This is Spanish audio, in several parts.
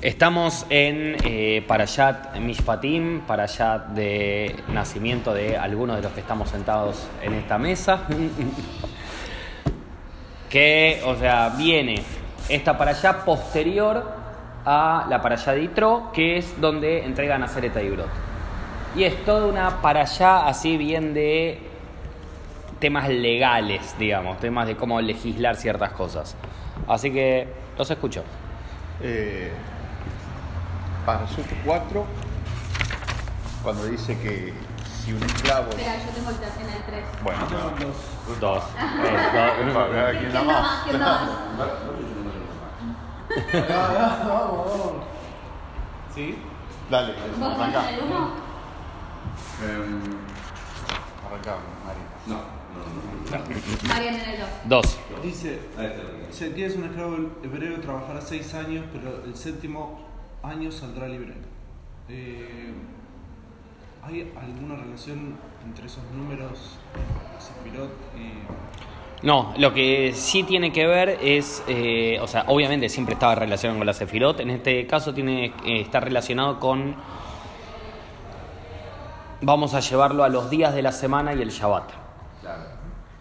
Estamos en eh, Mishpatim, Parashat de nacimiento de algunos de los que estamos sentados en esta mesa. que, o sea, viene esta Parashat posterior a la Parashat de Itro, que es donde entregan a Sereta y Brot. Y es toda una Parashat así bien de temas legales, digamos, temas de cómo legislar ciertas cosas. Así que los escucho. Eh, Parashut 4, cuando dice que si un esclavo. Espera, yo tengo el en el 3. Bueno, Dos. No, dos. ¿quién da ¿Quién da más? más? ¿Quién da más? ¿Sí? Dale, ¿Vos arranca. tenés el 1? Arrancamos, Mari. No, no, no. Marian en el 2. Dos. Dice, tienes un esclavo hebreo trabajará seis años, pero el séptimo año saldrá libre. Eh, ¿Hay alguna relación entre esos números, Sefirot y... No, lo que sí tiene que ver es, eh, o sea, obviamente siempre estaba relacionado con la Sefirot, en este caso tiene eh, está relacionado con, vamos a llevarlo a los días de la semana y el Shabbat.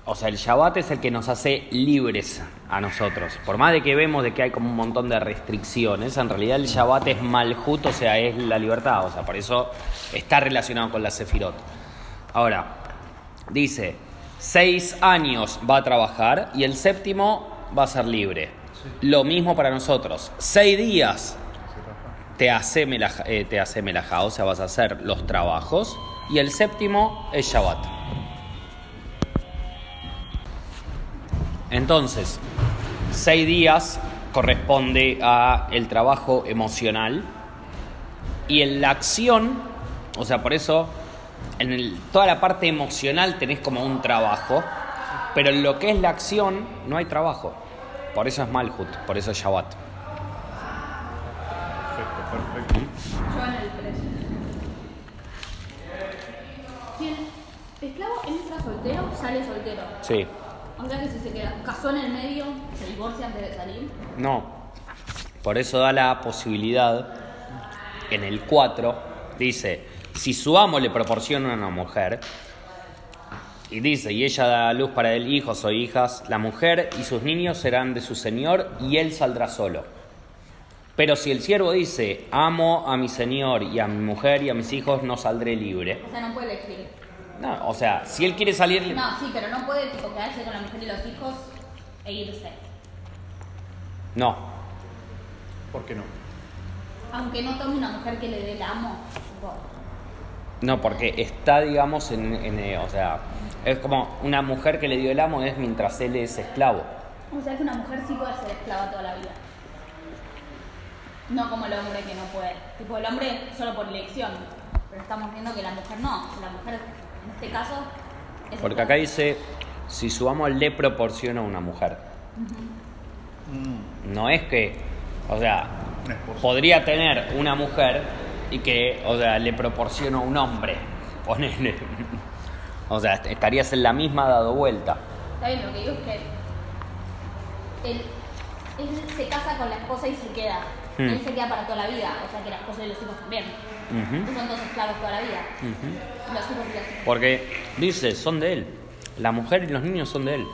O sea, el Shabbat es el que nos hace libres a nosotros. Por más de que vemos de que hay como un montón de restricciones, en realidad el Shabbat es malhut, o sea, es la libertad. O sea, por eso está relacionado con la Sefirot. Ahora, dice, seis años va a trabajar y el séptimo va a ser libre. Lo mismo para nosotros. Seis días te hace, melaj- eh, te hace melajá, o sea, vas a hacer los trabajos. Y el séptimo es Shabbat. Entonces, seis días corresponde a el trabajo emocional y en la acción, o sea, por eso en el- toda la parte emocional tenés como un trabajo, pero en lo que es la acción no hay trabajo. Por eso es Malhut, por eso es Shabbat. Perfecto, perfecto. Yo en el 3. Si el esclavo entra soltero, sale soltero. Sí. O sea que si se queda casó en el medio, se divorcia antes de salir. No. Por eso da la posibilidad, en el 4, dice, si su amo le proporciona una mujer, y dice, y ella da luz para él hijos o hijas, la mujer y sus niños serán de su señor y él saldrá solo. Pero si el siervo dice, amo a mi señor y a mi mujer y a mis hijos, no saldré libre. O sea, no puede elegir. No, o sea, si él quiere salir... No, sí, pero no puede tipo quedarse con la mujer y los hijos e irse. No, ¿Por qué no? Aunque no tome una mujer que le dé el amo. tipo, No, porque está, digamos, en, en, eh, o sea, es como una mujer que le dio el amo es mientras él es esclavo. O sea que una mujer sí puede ser esclava toda la vida. No como el hombre que no puede. Tipo, el hombre solo por elección. Pero estamos viendo que la mujer no. La mujer, en este caso, es Porque acá dice, si su amo le proporciona una mujer. No es que, o sea, podría tener una mujer y que, o sea, le proporciona un hombre. Ponele. O sea, estarías en la misma dado vuelta. Está bien, lo que digo es que él, él se casa con la esposa y se queda. Hmm. Él se queda para toda la vida. O sea que la esposa y los hijos también. Ujú. Son dos esclavos toda la vida. Ujú. Los hijos y. Porque dice, son de él. La mujer y los niños son de él.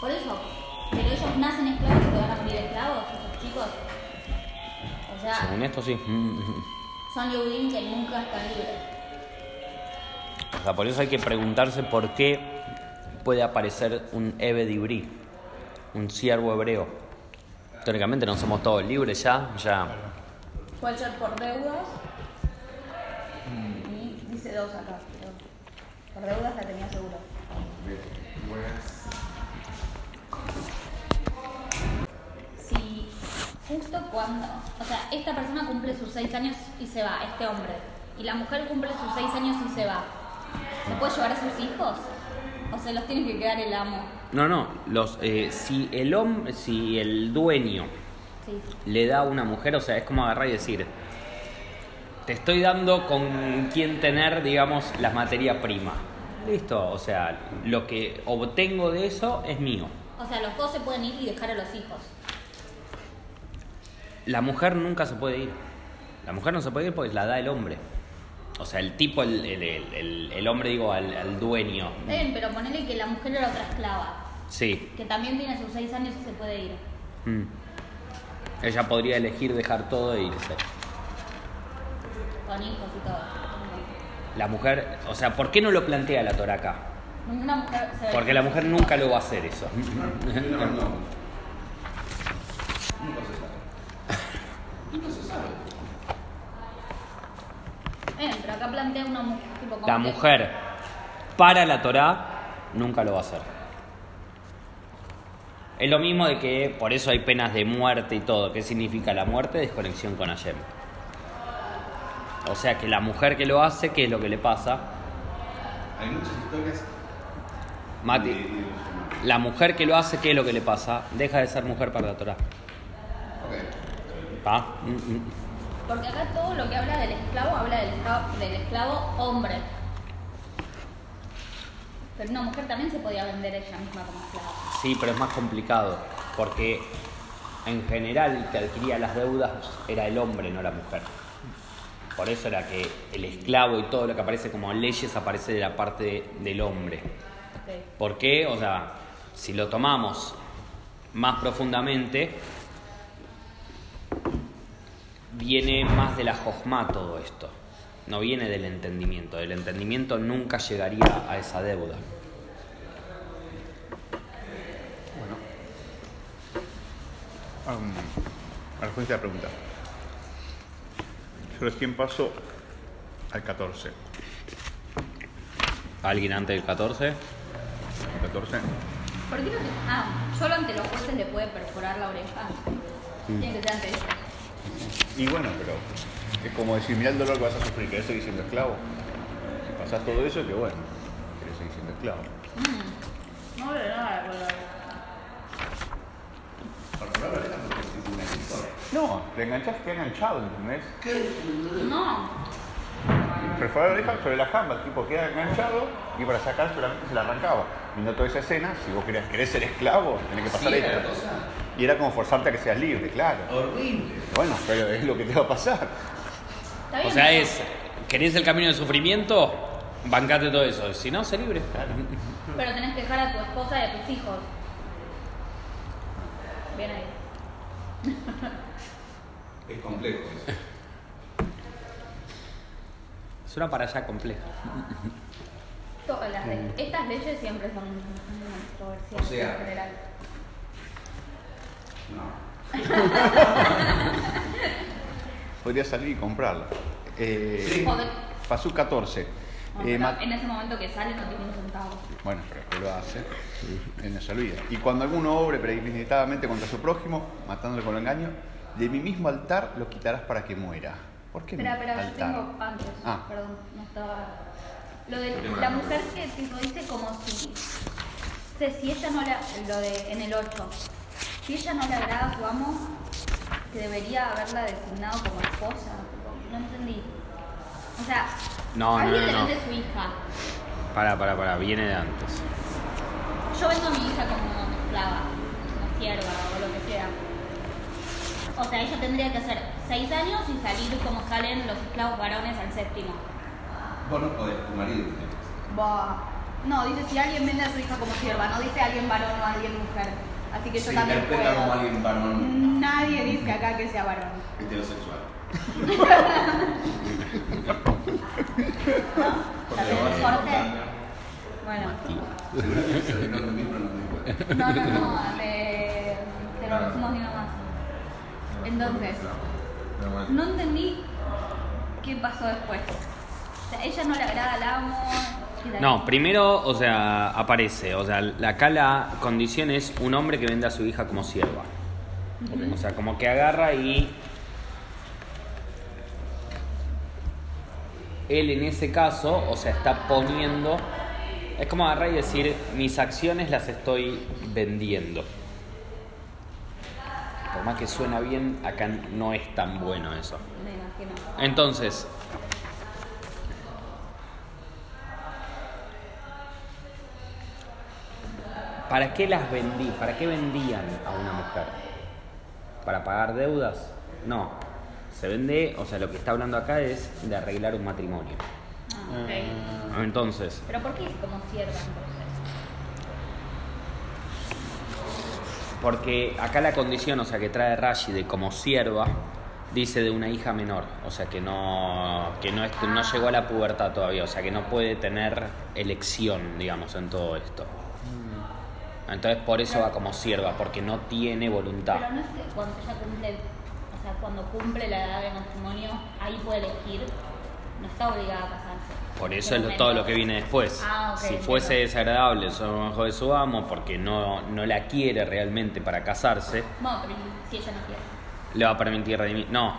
Por eso. Pero ellos nacen esclavos y van a morir esclavos, esos chicos. O sea, Según esto sí. son Yehudim que nunca están libres. O sea, por eso hay que preguntarse por qué puede aparecer un Ebed Ibrí, un siervo hebreo. Teóricamente no somos todos libres ya, ya. Puede ser por deudas. Dos acá. pero Por deudas la tenía seguro. Si justo cuando, o sea, esta persona cumple sus seis años y se va, este hombre, y la mujer cumple sus seis años y se va, ¿se puede llevar a sus hijos? ¿O se los tiene que quedar el amo? No, no, los, eh, si el hombre, si el dueño Sí. le da a una mujer, o sea, es como agarrar y decir, te estoy dando con quien tener, digamos, la materia prima. Listo, o sea, lo que obtengo de eso es mío. O sea, los dos se pueden ir y dejar a los hijos. La mujer nunca se puede ir. La mujer no se puede ir porque la da el hombre. O sea, el tipo, el, el- el- el- hombre, digo, al, al dueño. Bien, pero ponele que la mujer era otra esclava, Sí. que también tiene sus seis años y se puede ir. Mm. Ella podría elegir dejar todo e irse. Con hijos y todo. La mujer, o sea, ¿por qué no lo plantea la Torah acá? Ninguna mujer se Porque la mujer nunca lo va a hacer eso. No, no. Nunca se sabe. Nunca se sabe. Eh, pero acá plantea una mujer. Tipo, como La que- mujer para la Torah nunca lo va a hacer. Es lo mismo de que por eso hay penas de muerte y todo. ¿Qué significa la muerte? Desconexión con Hashem. O sea que la mujer que lo hace, ¿qué es lo que le pasa? Hay muchas historias. Mati, la mujer que lo hace, ¿qué es lo que le pasa? Deja de ser mujer para la Torah. Ok. ¿Ah? Mm, mm. Porque acá todo lo que habla del esclavo habla del esclavo, del esclavo hombre. Pero una mujer también se podía vender ella misma como esclava. Sí, pero es más complicado. Porque en general el que adquiría las deudas era el hombre, no la mujer. Por eso era que el esclavo y todo lo que aparece como leyes aparece de la parte de- del hombre. Ok. ¿Por qué? O sea, si lo tomamos más profundamente, viene más de la jojma todo esto. No viene del entendimiento. El entendimiento nunca llegaría a esa deuda. Bueno. Um, respuesta a la pregunta. Recién paso al 14. ¿Alguien antes del 14? ¿El 14? ¿Por qué no te... Ah, solo ante los jueces le puede perforar la oreja. Tiene que ser ante ellos. Y bueno, pero es como decir, mira el dolor que vas a sufrir, querés seguir siendo esclavo. Si pasás todo eso, que bueno, querés seguir siendo esclavo. No, de nada, Perforar la oreja porque es una historia. No, te enganchás, queda enganchado, ¿entendés? No. Perforar la oreja sobre la jamba, el tipo queda enganchado y para sacar solamente se la arrancaba. Viendo toda esa escena, si vos querés, querés ser esclavo, tenés que pasar Sí, era esto. cosa Y era como forzarte a que seas libre, claro. horrible. Bueno, pero es lo que te va a pasar. Está bien, O sea, es, ¿querés el camino del sufrimiento? Bancate todo eso. Si no, sé libre. Pero tenés que dejar a tu esposa y a tus hijos. Bien ahí. Es complejo eso. Es una para allá compleja. Todas las leyes- Estas leyes siempre son controversiales O sea, en general. No. Podría salir y comprarla. Eh, Sí. Pasó 14. No, Eh, en ese momento que sale no tiene un centavo. Bueno, pero después lo hace. Él no se olvida. Y cuando alguno obre premeditadamente contra su prójimo, matándole con engaño, de mi mismo altar lo quitarás para que muera. ¿Por qué Espera, yo altar? tengo antes. Ah. Perdón, no estaba. Lo de la mujer que tipo dice como si. sé, si ella no la. Lo de en el 8. Si ella no le agrada a su amo, que debería haberla designado como esposa. No entendí. O sea, No, no, alguien no, no. su hija. Para, para, para. Viene de antes. Yo vendo a mi hija como esclava, como sierva o lo que sea. O sea, ella tendría que hacer 6 años y salir como salen los esclavos varones al séptimo. Vos no podés, tu marido. Bah. No, dice si alguien vende a su hija como sierva, no dice alguien varón o alguien mujer. Así que yo Se también interpreta como puedo. alguien varón Nadie dice acá que sea varón. heterosexual. Jorge. Bueno. Seguramente no no. No, no, no, te, te lo decimos de una más. Entonces, no entendí qué pasó después. O sea, ella no le agrada al amo. No, primero, o sea, aparece. O sea, la- acá la condición es un hombre que vende a su hija como sierva. O sea, como que agarra y. Él en ese caso, o sea, está poniendo. Es como agarrar y decir: mis acciones las estoy vendiendo. Por más que suena bien, acá no es tan bueno eso. Me imagino. Entonces, ¿para qué las vendí? ¿Para qué vendían a una mujer? ¿Para pagar deudas? No. Se vende, o sea, lo que está hablando acá es de arreglar un matrimonio. Ah, ok. Entonces, Pero ¿por qué como sierva entonces? Porque acá la condición, o sea, que trae Rashi de como sierva, dice de una hija menor, o sea, que no, que no, es- no llegó a la pubertad todavía, o sea, que no puede tener elección, digamos, en todo esto. Entonces por eso va como sierva, porque no tiene voluntad. Pero no es que cuando ella cumple, o sea, cuando cumple la edad de matrimonio, ahí puede elegir, no está obligada a casarse. Por eso es lo- todo lo que viene después. Ah, ok, si fuese desagradable ser mejor de su amo, porque no, no la quiere realmente para casarse, Bueno, pero si ella no quiere. le va a permitir redimir. No.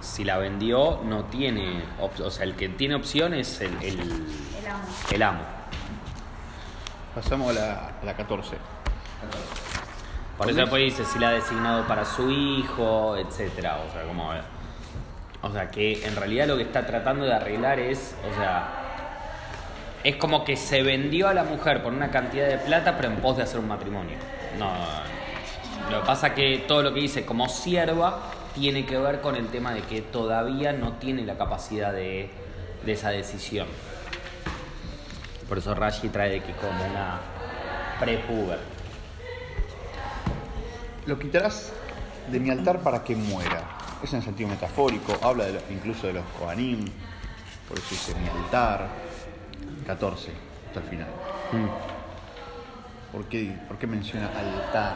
Si la vendió, no tiene. op- O sea, el que tiene opción es el, el, El amo. el amo. Pasamos a la, a la 14. Por eso después dice si la ha designado para su hijo, etcétera. O sea, como. O sea, que en realidad lo que está tratando de arreglar es. O sea. Es como que se vendió a la mujer por una cantidad de plata, pero en pos de hacer un matrimonio. No. Lo que pasa que todo lo que dice como sierva tiene que ver con el tema de que todavía no tiene la capacidad de, de esa decisión. Por eso Rashi trae de que como una prepuber. Lo quitarás de mi altar para que muera. Es en sentido metafórico, habla de los- incluso de los Kohanim, por eso dice mi altar. 14, hasta el final. ¿Por qué, por qué menciona altar?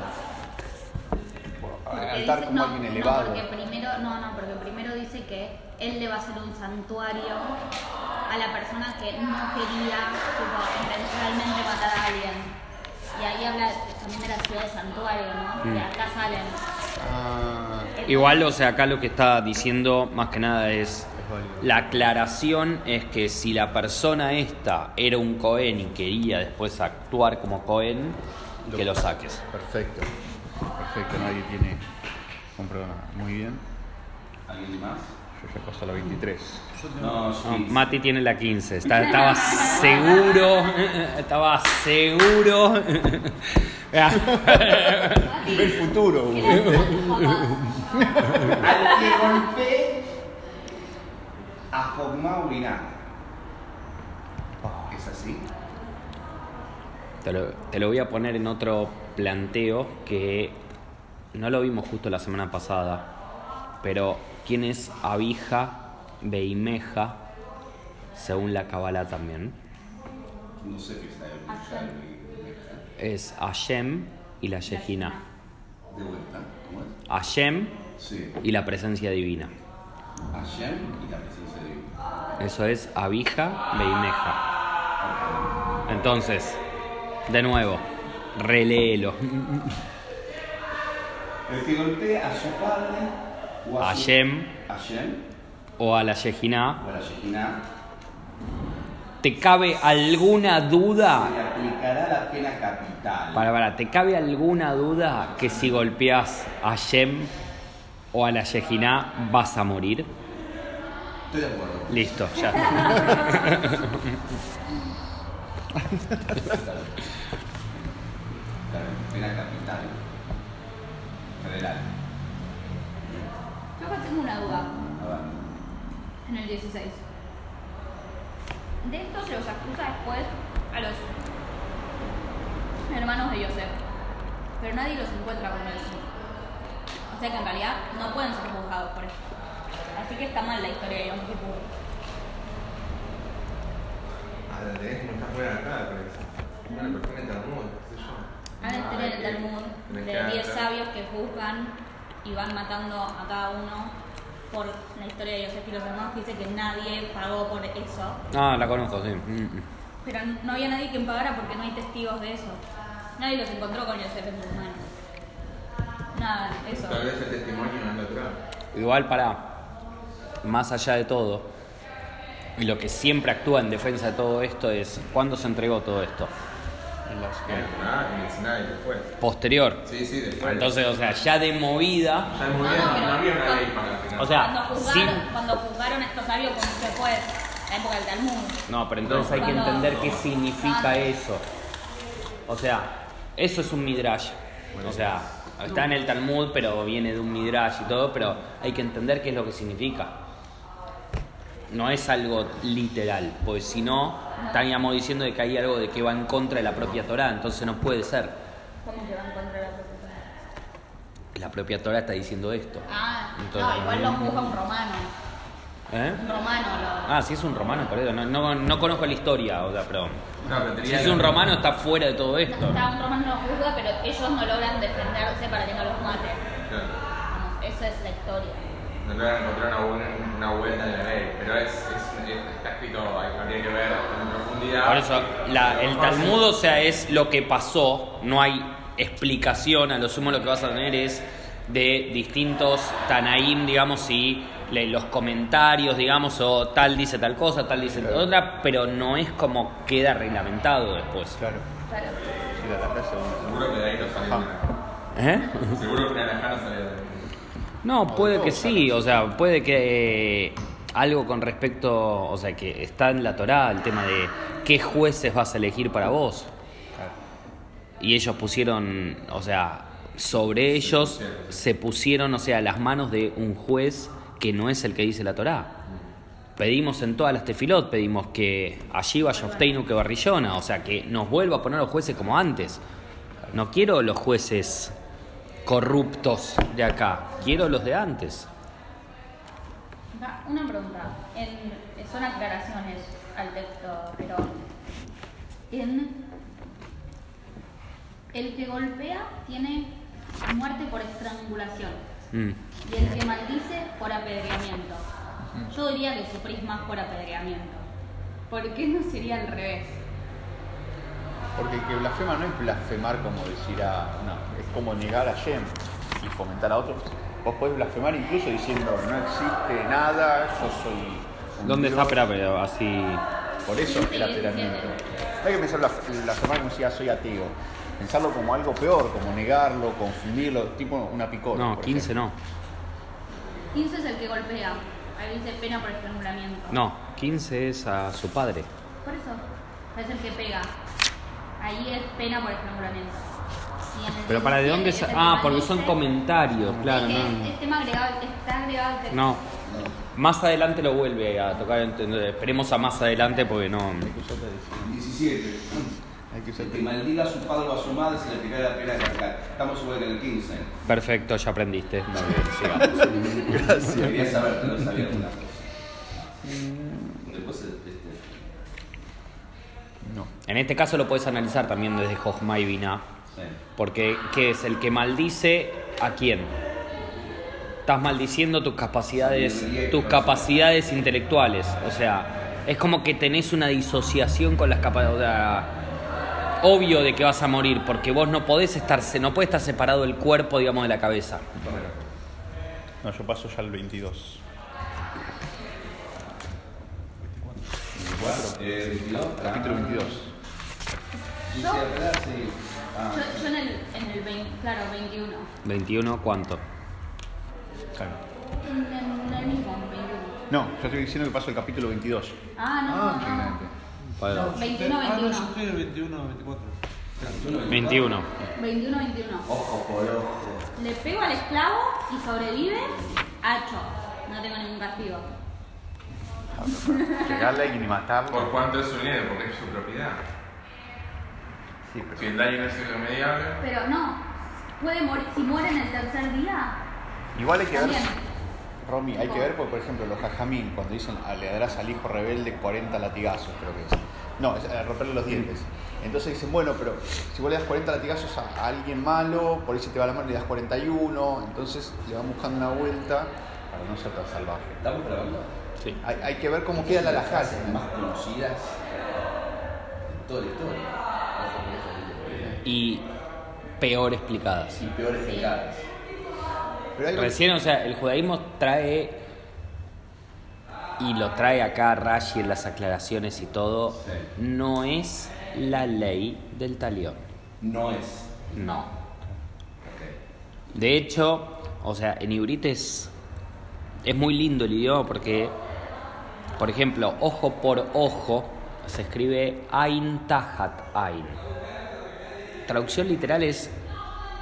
Porque altar dice- como no, alguien no, elevado. porque primero, no, no, porque primero dice que él le va a hacer un santuario a la persona que no quería tipo, intencionalmente matar a alguien. Y ahí habla también de la ciudad de santuario, ¿no? Mm. De acá salen. Ah, Igual, o sea, acá lo que está diciendo más que nada es la aclaración es que si la persona esta era un Cohen y quería después actuar como Cohen, que lo saques. Perfecto. Perfecto, nadie tiene un problema. Muy bien. ¿Alguien más? Yo ya paso a la 23. No. Mati tiene la 15. Está- estaba seguro. Estaba seguro. El futuro. Al que golpee a Fogma Uriná. ¿Es así? Te lo, te lo voy a poner en otro planteo que no lo vimos justo la semana pasada, pero ¿quién es Abija Beimeja según la Kabbalah también? No sé qué está Hashem. Es Hashem y la Shejina. De vuelta, ¿cómo es? Hashem Sí. y la presencia divina. Hashem y la presencia divina. Eso es Abija Beimeja. Entonces, de nuevo, reléelo. El que golpee a su padre o a su- Hashem Hashem o a la Shejina. o a la Shekinah ¿Te cabe alguna duda? se aplicará la pena capital. Para, para, ¿te cabe alguna duda que si golpeas a Shem o a la Shejina vas a morir? Estoy de acuerdo. Listo, ya. Claro, pena capital. Federal. Yo acá tengo una duda. En el 16. De esto se los acusa después a los hermanos de Yosef. Pero nadie los encuentra con eso. O sea que en realidad no pueden ser juzgados por esto. Así que está mal la historia de Yom Kippur. Ah, la tenés como está fuera de acá, parece. Bueno, pero tiene Talmud, qué sé yo. Han de tener el Talmud de 10 hacer- sabios que juzgan y van matando a cada uno por la historia de Yosef y los hermanos que dice que nadie pagó por eso. Ah, la conozco, sí. Mm, mm. Pero no había nadie quien pagara porque no hay testigos de eso. Nadie los encontró con Yosef en sus manos. Nada, eso. Tal vez el testimonio no atrás. Igual para, más allá de todo, y lo que siempre actúa en defensa de todo esto es, ¿cuándo se entregó todo esto? En el Tanakh, en el Sinai, después. Posterior. Sí, sí, después. Entonces, o sea, ya de movida, Ya muy No, bien, no, no, pero- había una ley para que no. O sea, cuando, juzgaron, sin- cuando juzgaron a estos sabios como se fue la época del Talmud. No, pero entonces hay que entender qué significa Ah. eso. O sea, eso es un midrash. O sea, Está en el Talmud, pero viene de un Midrash y todo, pero hay que entender qué es lo que significa. No es algo literal, pues si no, estaríamos diciendo de que hay algo de que va en contra de la propia Torah, entonces no puede ser. ¿Cómo que va en contra de la propia La propia Torah está diciendo esto. Ah, Entonces, no, igual lo juzga un romano. ¿Eh? Un romano lo. Ah, si es un romano, perdón, no, no, no conozco la historia, o sea, pero No, si es un romano está fuera de todo esto. Está un romano lo juzga, pero ellos no logran defenderse para que no los maten. Claro. Vamos, es la historia. No logran encontrar una, buena, una vuelta en la ley, pero es, es, es- está escrito, habría que ver en profundidad. Por eso, la- el Talmud, o sea, es lo que pasó, no hay explicación, a lo sumo lo que vas a tener es de distintos Tanaim, digamos, y los comentarios, digamos, o tal dice tal cosa, tal dice Claro. otra, pero no es como queda reglamentado después. Claro. Claro. Seguro que de ahí no salió. ¿Eh? Seguro que una lejana salió de. No, puede que sí, o sea, puede que eh, algo con respecto, o sea, que está en la Torá el tema de qué jueces vas a elegir para vos. Y ellos pusieron, o sea, sobre ellos se pusieron, o sea, las manos de un juez que no es el que dice la Torá. Pedimos en todas las tefilot, pedimos que allí vaya Ofteinu que Barrillona, o sea, que nos vuelva a poner los jueces como antes. No quiero los jueces corruptos de acá, quiero los de antes. Una pregunta. En- son aclaraciones al texto, pero en el que golpea tiene muerte por estrangulación Mm. y el que maldice por apedreamiento. Yo diría que sufrís más por apedreamiento. ¿Por qué no sería al revés? Porque el que blasfema no es blasfemar como decir a. No, es como negar a Shem y fomentar a otros. Vos podés blasfemar incluso diciendo no existe nada, yo soy. un ¿Dónde está? dios". Espera, pero así. Por eso el No hay que pensar blas- blasfemar como si ya soy ateo. Pensarlo como algo peor, como negarlo, confundirlo, tipo una picota. No, por 15 ejemplo. no. 15 es el que golpea. Ahí dice pena por estrangulamiento. No, 15 es a su padre. Por eso, es el que pega. Ahí es pena por estrangulamiento. Pero para de dónde 17 sa- Ah, porque son comentarios, claro, Es que no. es- tema agregado, está agregado al texto. No. Más adelante lo vuelve a tocar, entender. esperemos a más adelante porque no. Hay que usar tradición. 17. Hay que usar El que maldiga a su padre o a su madre se le aplicará la pena de cárcel. Estamos igual que en el 15. Perfecto, ya aprendiste. Muy bien, sigamos. Quería saber, no sabía alguna cosa. Después, este, No. En este caso lo puedes analizar también desde Jochma y Binah. Sí. Porque, ¿qué es? El que maldice a quién? Estás maldiciendo tus capacidades, tus capacidades intelectuales. O sea, es como que tenés una disociación con las capacidades. obvio de que vas a morir, porque vos no podés estar, no puede estar separado el cuerpo, digamos, de la cabeza. No, yo paso ya al 22. Eh, 22. Capítulo 22. Dice acá, sí. Ah, Yo, yo en el, en el 20, claro, 21. 21, ¿cuánto? Claro. En, en el mismo, 21. No, yo estoy diciendo que paso el capítulo 22. Ah, no, no, Impresionante. Para- 21, Ah, no, yo 21. estoy el 21 24. 21. 21, 21. Ojo por ojo. Le pego al esclavo y sobrevive, hacho. No tengo ningún castigo. Pegarle y matarlo. ¿Por cuánto es su dinero? Porque es su propiedad. Sí, pero- Si el daño no es irremediable, Pero no, puede morir, si muere en el tercer día, Igual hay que ver. Romy, hay que ver, porque por ejemplo, los jajamín, cuando dicen "Ah, le darás al hijo rebelde 40 latigazos, creo que es. No, es eh, romperle los dientes. Entonces dicen, bueno, pero si vos le das 40 latigazos a, a alguien malo, por ahí se te va la mano y le das 41, entonces le van buscando una vuelta para no ser tan salvaje. ¿Estamos grabando? Sí. Hay, hay que ver cómo queda la frases más conocidas de toda la historia. Y peor explicadas. Y. Pero hay algo- Recién, o sea, el judaísmo trae y lo trae acá Rashi en las aclaraciones y todo, Sí. no es la ley del talión. No es. No. De hecho, o sea, en Ibrit es, es muy lindo el idioma porque, por ejemplo, ojo por ojo se escribe Ain Tahat Ain. Traducción literal es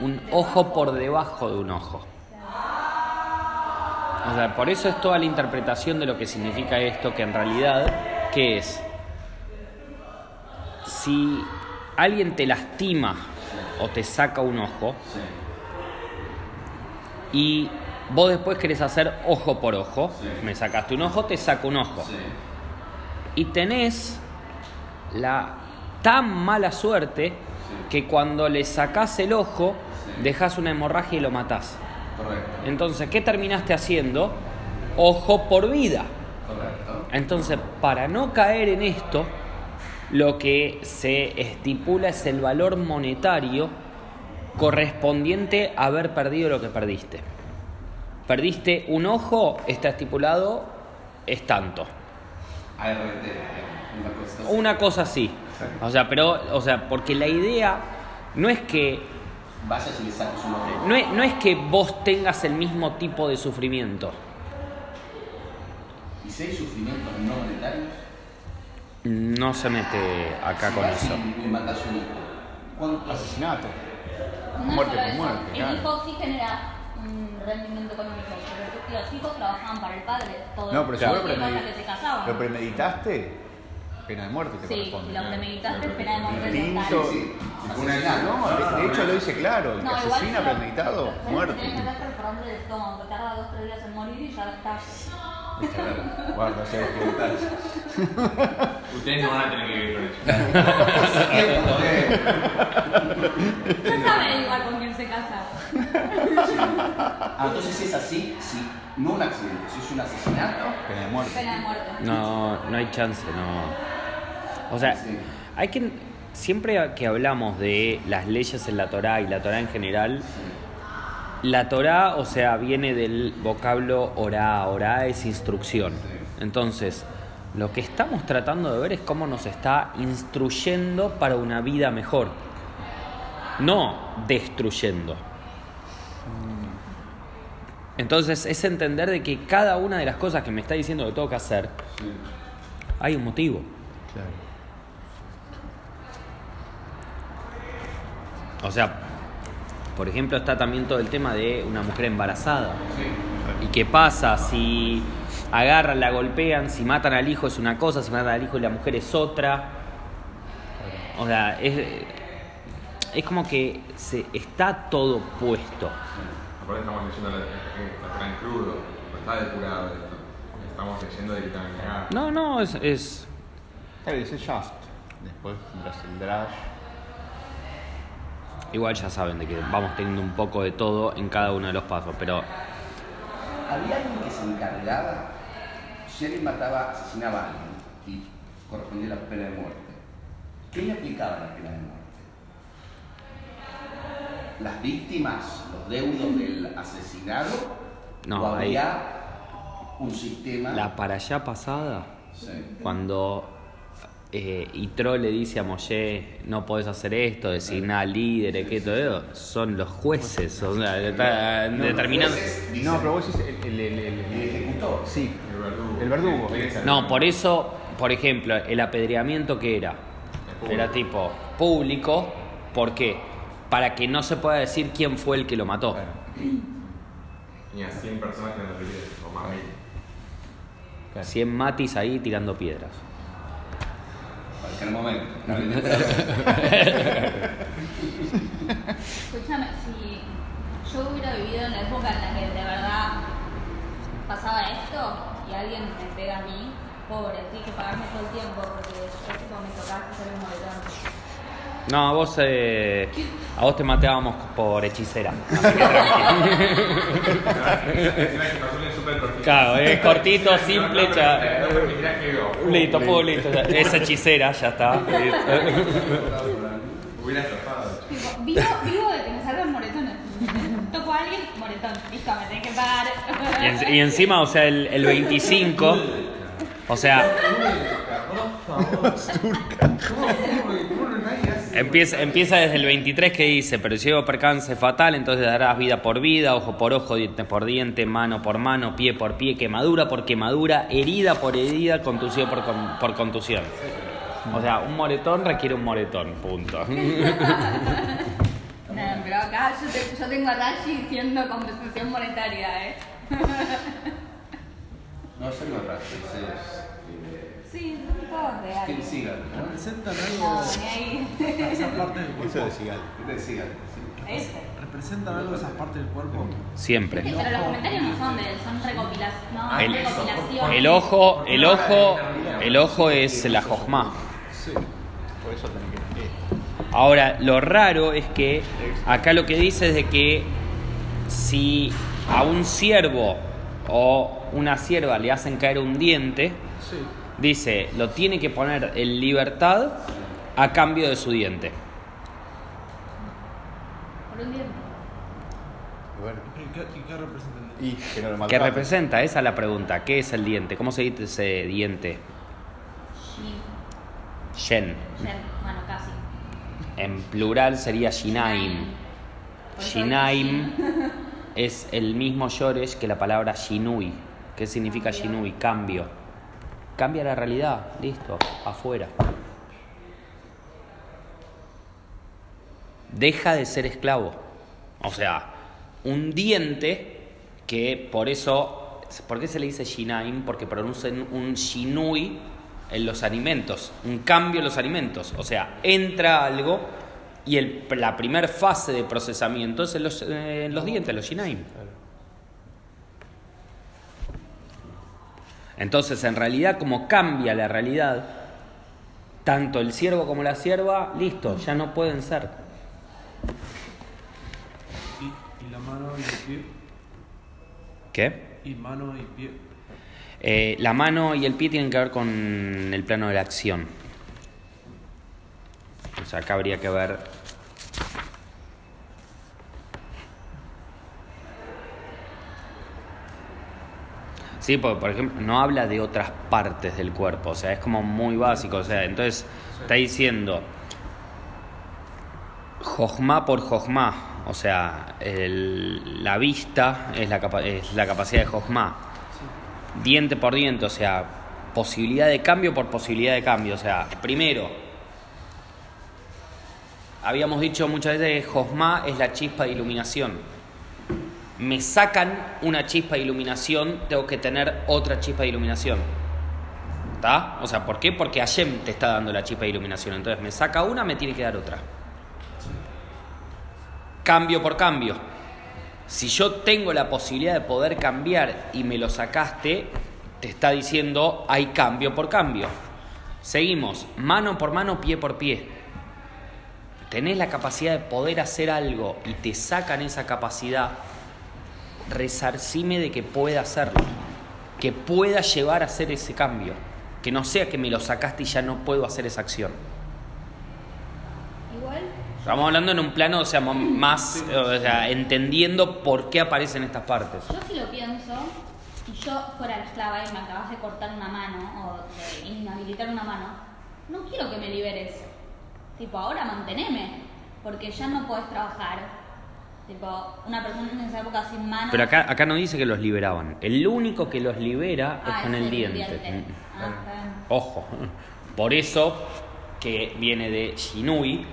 un ojo por debajo de un ojo. O sea, por eso es toda la interpretación de lo que significa esto, que en realidad, ¿qué es? Si alguien te lastima o te saca un ojo y vos después querés hacer ojo por ojo, me sacaste un ojo, te saco un ojo. Y tenés la tan mala suerte que cuando le sacás el ojo, Sí. dejas una hemorragia y lo matás. Correcto. Entonces, ¿qué terminaste haciendo? Ojo por vida. Correcto. Entonces, para no caer en esto, lo que se estipula es el valor monetario correspondiente a haber perdido lo que perdiste. Perdiste un ojo, está estipulado, es tanto. ART, una cosa así. Una cosa así. O sea, pero, o sea, porque la idea no es que Vayas y le saques un no es, no es que vos tengas el mismo tipo de sufrimiento. ¿Y si hay sufrimientos no monetarios? No se mete acá Si con vas eso. Y le un hijo. ¿Cuánto? Asesinato. No Muerte por muerte, El hijo sí genera un rendimiento económico, pero los hijos trabajaban para el padre todo No, el pero el vos tiempo hasta premedi- que se casaban. lo premeditaste, pena de muerte te Sí, corresponde. lo premeditaste, pena de muerte. Sí, sí, Asesinato, no, de, de hecho lo dice claro, el que No, igual asesina si lo- premeditado, tenés que muerte. carácter por hambre del estómago, que tarda dos tres días en morir y ya está. Guarda, que Ustedes no van a tener que vivir con eso. Ya saben igual con quién se casa. Ah, entonces es así, si no un accidente, si es un asesinato, pena de muerte. Pena de muerte. No, no hay chance, no. O sea, Sí. hay que siempre que hablamos de las leyes en la Torá y la Torá en general, la Torá, o sea, viene del vocablo orá, orá es instrucción. Entonces, lo que estamos tratando de ver es cómo nos está instruyendo para una vida mejor, no destruyendo. Entonces, es entender de que cada una de las cosas que me está diciendo que tengo que hacer, hay un motivo. Claro. O sea, por ejemplo, está también todo el tema de una mujer embarazada. ¿Y qué pasa si agarran, la golpean, si matan al hijo es una cosa, si matan al hijo y la mujer es otra? O sea, es, es como que se está todo puesto. Aparte estamos leyendo la, la crudo, no está depurado esto. Estamos leyendo directamente acá. No, no, es, es Claro, dice just. Después tendrás el drash. igual ya saben de que vamos teniendo un poco de todo en cada uno de los pasos, pero había alguien que se encargaba, si alguien mataba, asesinaba a alguien y correspondía la pena de muerte, ¿qué le aplicaba la pena de muerte? ¿Las víctimas, los deudos del asesinado? No, ¿O había un sistema? la para allá pasada Sí. cuando eh, Itro le dice a Moshe, no podés hacer esto, designar líderes, que todo eso, son los jueces, está No, determinando. No, pero vos decís el, el, el, el- ¿El ejecutor? Sí, El verdugo. el verdugo. ¿Quién es el No, por eso, por ejemplo, el apedreamiento que era, era tipo público, ¿por qué? Para que no se pueda decir quién fue el que lo mató. Claro. Tenía 100 personas que no repiten, o más mil. Claro. 100 matis ahí tirando piedras. Cualquier momento. Escúchame, si yo hubiera vivido en la época en la que de verdad pasaba esto y alguien me pega a mí, pobre, tienes que pagarme todo el tiempo porque yo tipo me tocaste ser un moretón. No, a vos, eh, a vos te matábamos por hechicera. Así que tranquilo. Claro, es cortito, simple, ya. Listo, puedo, listo. ya. Es hechicera, ya está. Hubiera zafado. Tipo, vivo, vivo de que me salgan moretones. Toco a alguien, moretón. Listo, me tenés que pagar. Y, en- y encima, o sea, el, el 25, o sea, empieza, empieza desde el 23 que dice, pero si hubo percance fatal, entonces darás vida por vida, ojo por ojo, diente por diente, mano por mano, pie por pie, quemadura por quemadura, herida por herida, contusión por, con- por contusión. O sea, un moretón requiere un moretón, punto. No, pero acá yo, te- yo tengo a Rashi diciendo compensación monetaria, ¿eh? No, eso no es raro, eso es. Sí, todo real. ¿Qué sigan? ¿no? Representan No, algo. Esa parte del Eso cuerpo. de Sigal. ¿Qué sigan? Sí. Ese. Representan algo esas partes del cuerpo. Siempre. Pero los comentarios no son de él, son recopilaciones. No, El- recopilaciones. El ojo, el ojo, el ojo es la jojma. Sí. Por eso tenés que. eh, Ahora, lo raro es que acá lo que dice es de que si a un ciervo o una cierva le hacen caer un diente, Sí. Dice, lo tiene que poner en libertad a cambio de su diente. Por un y bueno. ¿Y qué? Y que no lo ¿Qué representa? Esa es la pregunta. ¿Qué es el diente? ¿Cómo se dice ese diente? Shen. Yen, bueno, casi. En plural sería Shinaim. Shinaim es el mismo Yoresh que la palabra Shinui. ¿Qué significa Cambio. Shinui? Cambio. Cambia la realidad. Listo. Afuera. Deja de ser esclavo. O sea, un diente que por eso. ¿Por qué se le dice Shinaim? Porque pronuncian un Shinui en los alimentos. Un cambio en los alimentos. O sea, entra algo y el, la primera fase de procesamiento es en los, en los dientes, los Shinaim. Entonces, en realidad, como cambia la realidad, tanto el ciervo como la sierva, listo, ya no pueden ser. ¿Y, y la mano y el pie? ¿Qué? Y mano y pie. Eh, la mano y el pie tienen que ver con el plano de la acción. O sea, acá habría que ver. Sí, porque por ejemplo, no habla de otras partes del cuerpo, o sea, es como muy básico, o sea, entonces está diciendo Jojma por Jojma, o sea, la vista es la, capa- es la capacidad de Jojma, diente por diente, o sea, posibilidad de cambio por posibilidad de cambio, o sea, primero, habíamos dicho muchas veces que Jojma es la chispa de iluminación. Me sacan una chispa de iluminación, tengo que tener otra chispa de iluminación. ¿Está? O sea, ¿por qué? Porque Hashem te está dando la chispa de iluminación. Entonces me saca una, me tiene que dar otra. Cambio por cambio. Si yo tengo la posibilidad de poder cambiar y me lo sacaste, te está diciendo hay cambio por cambio. Seguimos, mano por mano, pie por pie. Tenés la capacidad de poder hacer algo y te sacan esa capacidad, resarcime de que pueda hacerlo, que pueda llevar a hacer ese cambio, que no sea que me lo sacaste y ya no puedo hacer esa acción. Igual, Estamos hablando en un plano, o sea, más, o sea, entendiendo por qué aparecen estas partes. yo si lo pienso, y yo fuera la esclava y me acabas de cortar una mano o de inhabilitar una mano, no quiero que me liberes. Tipo, ahora manteneme, porque ya no podés trabajar. Tipo, una persona en esa época sin mano. Pero acá, acá no dice que los liberaban. El único que los libera Ah, es con es el el diente. diente. Mm. Ah, está bien. Ojo. Por eso que viene de Shinui,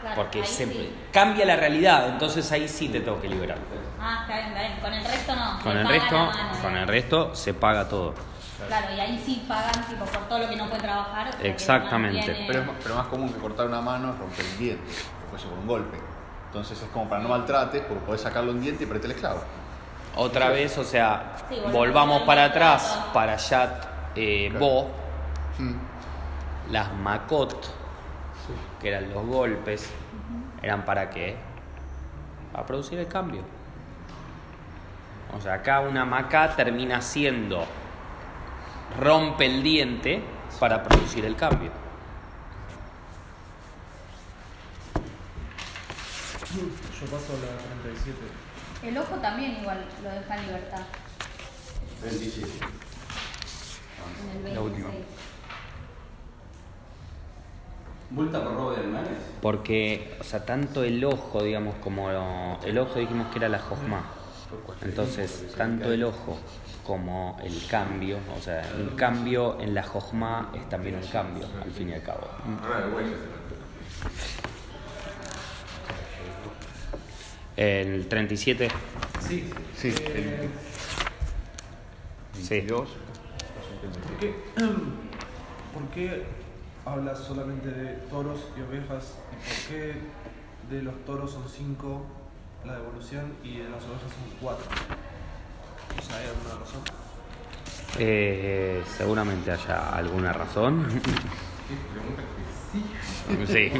Claro, porque se sí. cambia la realidad, entonces ahí sí te tengo que liberar. Ah, está bien, está bien. Con el resto no. Con el resto, mano, con el resto se paga todo. Claro, y ahí sí pagan tipo por todo lo que no puede trabajar. o sea, que Exactamente. mantiene- Pero es, pero más común que cortar una mano es romper el diente, después por un golpe. Entonces es como para no maltrates, porque podés sacarle un diente y perderte el esclavo. Otra vez, o sea, Sí, volvamos para atrás, para Yat eh, Claro. Bo, Mm. las Makot, que eran los golpes, eran para qué? Para producir el cambio. O sea, acá una maca termina siendo rompe el diente para producir el cambio. Yo paso a la 37. El ojo también igual lo deja en libertad. 27. En el La última. 26. ¿Multa por robo de animales? Porque, o sea, tanto el ojo, digamos, como el ojo dijimos que era la jojma. Entonces, tanto el ojo como el cambio, o sea, un cambio en la jojma es también un cambio, al fin y al cabo. El 37. Sí. Sí, Eh, Sí. 22. ¿por, qué, ¿Por qué hablas solamente de toros y ovejas? ¿Y por qué de los toros son 5 la devolución y de las ovejas son 4? O sea, ¿hay alguna razón? Eh, seguramente haya alguna razón. Específica. Sí.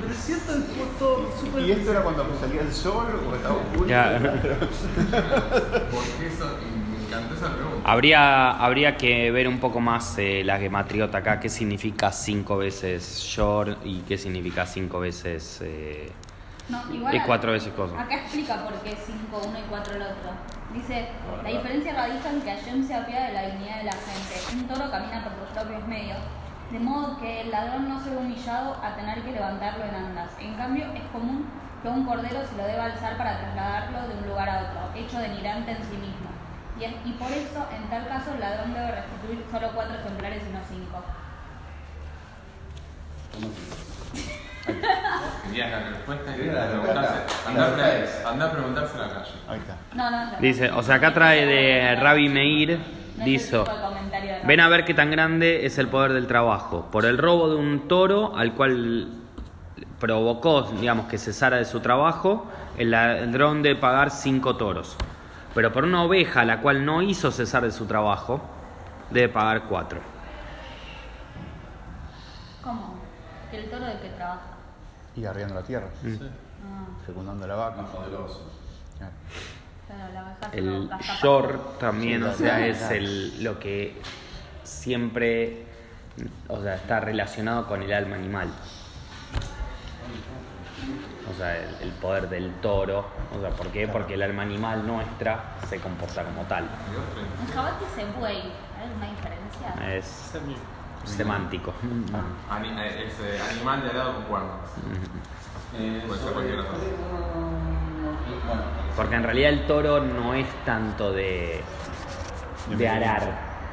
Pero es cierto, el puesto súper... ¿Y esto era cuando salía el sol o estaba oscuro? Ya. ¿Por qué eso? Me encantó esa pregunta. Habría, habría que ver un poco más eh, la gematriota acá, qué significa cinco veces short y qué significa cinco veces... eh, No, igual Y acá- cuatro veces cosa. Acá explica por qué 5 uno y 4 el otro. Dice, la diferencia radica en que Hashem se apiada de la dignidad de la gente. Un toro camina por sus propios medios, de modo que el ladrón no se ve humillado a tener que levantarlo en andas. En cambio, es común que un cordero se lo deba alzar para trasladarlo de un lugar a otro, hecho denigante en sí mismo. Y, es- y por eso, en tal caso, el ladrón debe restituir solo 4 ejemplares y no 5. Querías la respuesta y Quería la preguntarse. a La a a calle. Ahí está. No, no, no. Dice, o sea, acá trae de Rabbi Meir, No de de ven a ver qué tan grande es el poder del trabajo. Por el robo de un toro al cual provocó, digamos, que cesara de su trabajo, el ladrón debe pagar cinco toros. Pero por una oveja a la cual no hizo cesar de su trabajo, debe pagar cuatro. ¿Cómo? Que el toro de que trabaja. Y arriando la tierra, Ah, fecundando la vaca. Más El short también, Sí, o sea, es el, lo que siempre, o sea, está relacionado con el alma animal. O sea, el, el poder del toro. O sea, ¿por qué? Porque el alma animal nuestra se comporta como tal. Un jabalí es buey. ¿Hay alguna diferencia? Es Semi. semántico. Ani- eh, es eh, animal de alado con cuernos. Eh, Puede ser cualquier cosa. Porque en realidad el toro no es tanto de, de arar.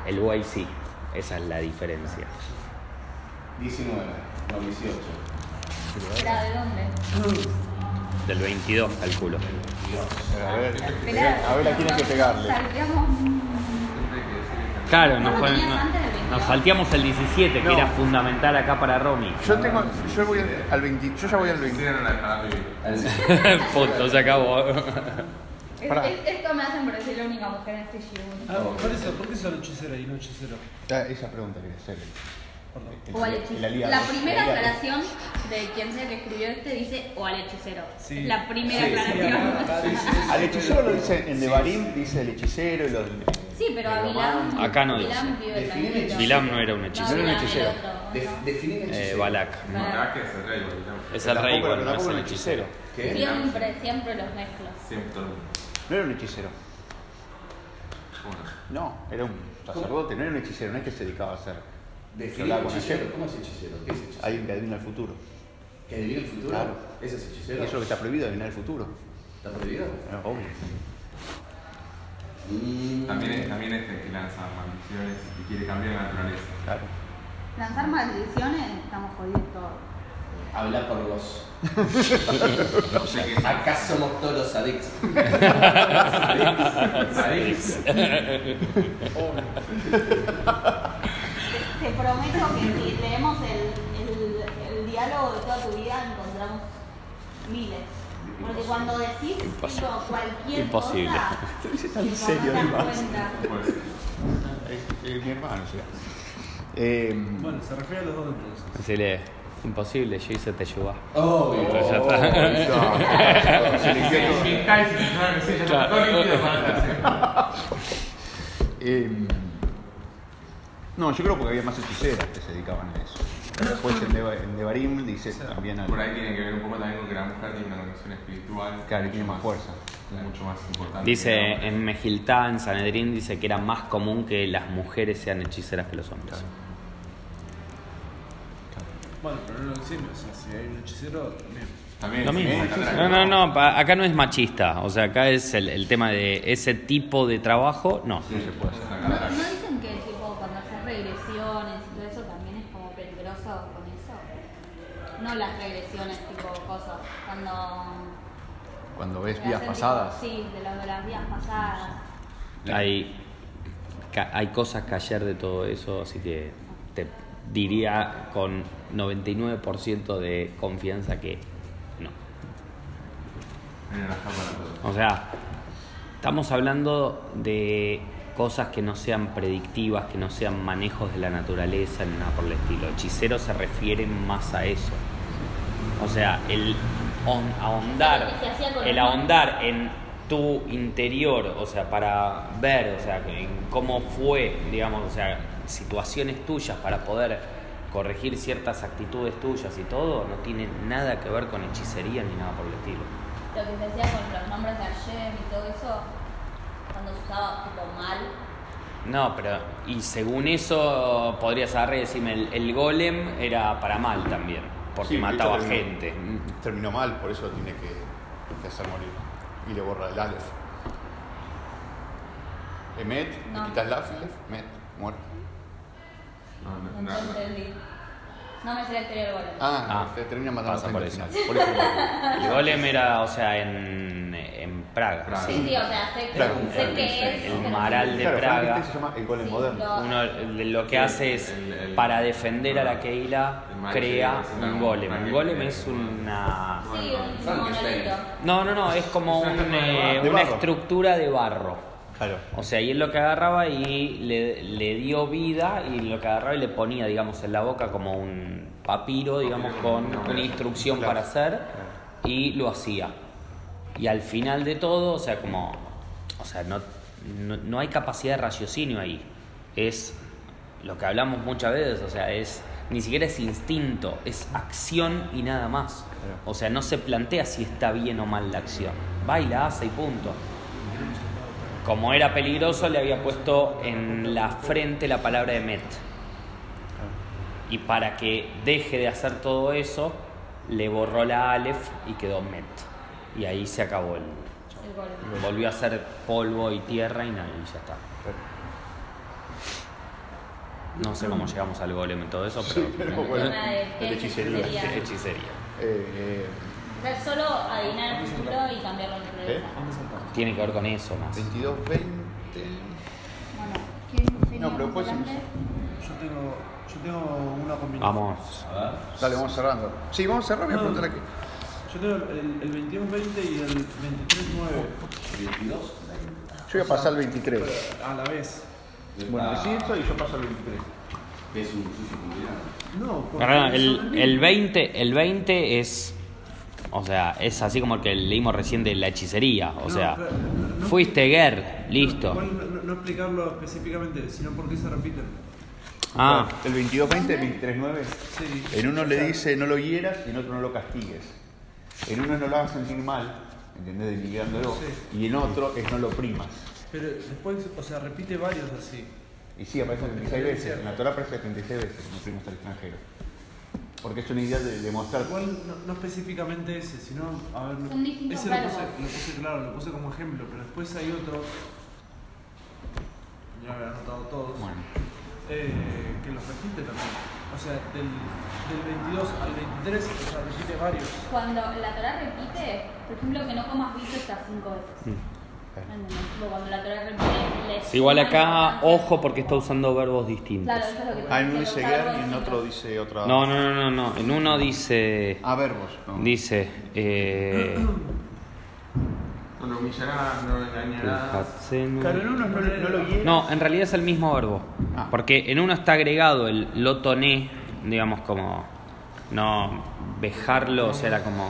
El buey sí. Esa es la diferencia. 19, no 18. ¿Era de dónde? Del 22, calculo. A ver, a ver a quién hay que pegarle. Claro, ¿No nos, tenías no- antes del 22? Nos salteamos el 17, que No. era fundamental acá para Romy. Yo tengo, yo voy al, al 20, yo ya voy al 20. Quisieron dejar vivir. Punto, se acabó. Es- Pará. es- esto me hacen parecer la única mujer en este show. Ah, por eso, ¿por qué son hechicera y no hechicero? Ah, Esa pregunta quería hacer. Perdón. O al hechicero. La primera aclaración de quien sea que escribió este dice o al hechicero. Sí. Es la primera Sí, sí, aclaración. acá dice eso. Al hechicero lo dice en Devarim, dice el hechicero y los. Sí, pero a Bilam. Acá no Bilam dice. Bilam no era un hechicero. No era un hechicero. Eh. Balak. Que es el rey. Es el rey, igual, no es un hechicero. ¿Qué? Siempre, siempre los mezclo. Siempre todo el mundo. No era un hechicero. ¿Cómo no? Era un sacerdote, no era un hechicero, no es que se dedicaba a hacer. Hechicero. ¿Cómo es hechicero? ¿Qué es hechicero? Alguien que adivina el futuro. ¿Que adivina el futuro? Claro. ¿Ese es Y hechicero? eso es lo que está prohibido, adivinar el futuro. ¿Está prohibido? No, obvio. Mm. También es, también es el que lanza maldiciones y quiere cambiar la naturaleza. Claro. Lanzar maldiciones, estamos jodidos todos. Habla por vos. No sé qué. Acá somos todos los adictos. Te prometo que si leemos el, el, el diálogo de toda tu vida. Porque cuando decís Imposible. tipo, cualquier Imposible. cosa, Te tan tipo, serio, no te das cuenta. Es mi hermano, sea. Eh, Bueno, se refiere a los dos entonces. Decirle, imposible, yo hice Teyuba. Oh, Pero ya está. le. Eh, no, yo creo porque había más hechiceras que se dedicaban a eso. Después en, Deva- en Devarim dice también al, Por ahí tiene que ver un poco también con que la mujer tiene una conexión espiritual. Claro, tiene más fuerza. Mucho más importante. Dice en Mejiltá, en Sanedrín, dice que era más común que las mujeres sean hechiceras que los hombres. Bueno, pero no lo sirve, o sea, si hay un hechicero, también. También, Lo mismo. No, no, no, pa- acá no es machista. O sea, acá es el, el tema de ese tipo de trabajo, no. Sí, se puede hacer acá ¿No, atrás. ¿No dicen que tipo cuando haces regresiones y todo eso también es como peligroso con eso? No las regresiones tipo cosas, cuando Cuando ves hacen pasadas. tipo- Sí, de, lo de las vidas pasadas. Hay, hay cosas que ayer de todo eso, así que te diría con 99% de confianza que no. O sea, estamos hablando de cosas que no sean predictivas, que no sean manejos de la naturaleza ni nada por el estilo. Hechicero se refiere más a eso. O sea, el hon- ahondar, el ahondar en tu interior, o sea, para ver, o sea, en cómo fue, digamos, o sea, situaciones tuyas para poder corregir ciertas actitudes tuyas y todo, no tiene nada que ver con hechicería ni nada por el estilo. Lo que se decía con los nombres de Hashem y todo eso, cuando se usaba tipo mal. No, pero y según eso podrías agarrar y decirme, el, el golem era para mal también, porque Sí, mataba terminó- gente. Terminó mal, por eso tiene que, que hacer morir. Y le borra el Aleph. Emet, No. le quitas el Aleph, Met, muerto. No, No no, no. entendí. No me sé la historia del golem. Ah, Ah, te termina matando pasa gente por eso. Por eso. El golem era, o sea, en, en Praga. Praga. Sí, sí, o sea, sé, que es. El maral de Claro, Praga. Se llama el golem Sí, moderno. lo- Uno lo que hace es, El- el- para defender a la Keila, el mal crea un golem. Un golem es una... Sí, un. No, no, no, es como un, eh, una estructura de barro. Claro. O sea, y él lo que agarraba y le, le dio vida y lo que agarraba y le ponía, digamos, en la boca como un papiro, digamos, con una instrucción Claro. para hacer y lo hacía. Y al final de todo, o sea, como, o sea, no, no, no hay capacidad de raciocinio ahí. Es lo que hablamos muchas veces, o sea, es ni siquiera es instinto, es acción y nada más. Claro. O sea, no se plantea si está bien o mal la acción. Va y la hace y punto. Como era peligroso, le había puesto en la frente la palabra de Met. Y para que deje de hacer todo eso, le borró la Aleph y quedó Met. Y ahí se acabó el. El. Volvió a ser polvo y tierra y, nada, y ya está. No sé cómo llegamos al golem y todo eso, pero. pero El bueno, de hechicería. hechicería. Hechicería. Eh, eh, O sea, solo adivinar el futuro y cambiar la naturaleza. Tiene que ver con eso más. 22, 20. Bueno, ¿quién No, pero pues- adelante? Yo tengo, yo tengo una combinación. Vamos. Dale, vamos cerrando. Sí, vamos a cerrar. Voy a preguntar aquí. Yo tengo el, el 21-20 y el 23-9. 22. Yo voy a pasar al 23. pero A la vez. Bueno, decí eso y yo paso al 23. Es un. No, porque Perdón, el, el 20, el 20 es. O sea, es así como el que leímos recién de la hechicería. O No, sea, pero no- no- fuiste Ger, listo. Igual no, no- no explicarlo específicamente, sino por qué se repiten. Ah, El 22, 20, el 23, 9. Sí. En uno O le dice no lo hieras y en otro no lo castigues. En uno no lo hagas sentir mal, ¿entendés? Denigrándolo. Sí. Y en otro es no lo primas. Pero después, o sea, repite varios así. Y sí, aparece 36 veces. En la Torah aparece 36 veces, no primas al extranjero. Porque es una idea de demostrar. Igual no, no específicamente ese, sino, a ver, ese lo puse, lo puse claro, lo puse como ejemplo, pero después hay otros, yo había anotado todos, Bueno, eh, que los repite también. O sea, del, del 22 al 23, o sea, repite varios. Cuando la Torah repite, por ejemplo, que no comas bicho está cinco veces. ¿Entendés? Igual acá, ojo porque está usando verbos distintos. Claro, eso es lo que te ah, en uno dice verbos y en otro dice otra. No, no, no, no, no. En uno dice. Ah, verbos. no. Dice. Eh, No lo humillarás, no lo engañarás. Claro, en uno no, lo- no lo hieras. No, en realidad es el mismo verbo. Ah. Porque en uno está agregado el lotoné, digamos como no vejarlo, o sea, era como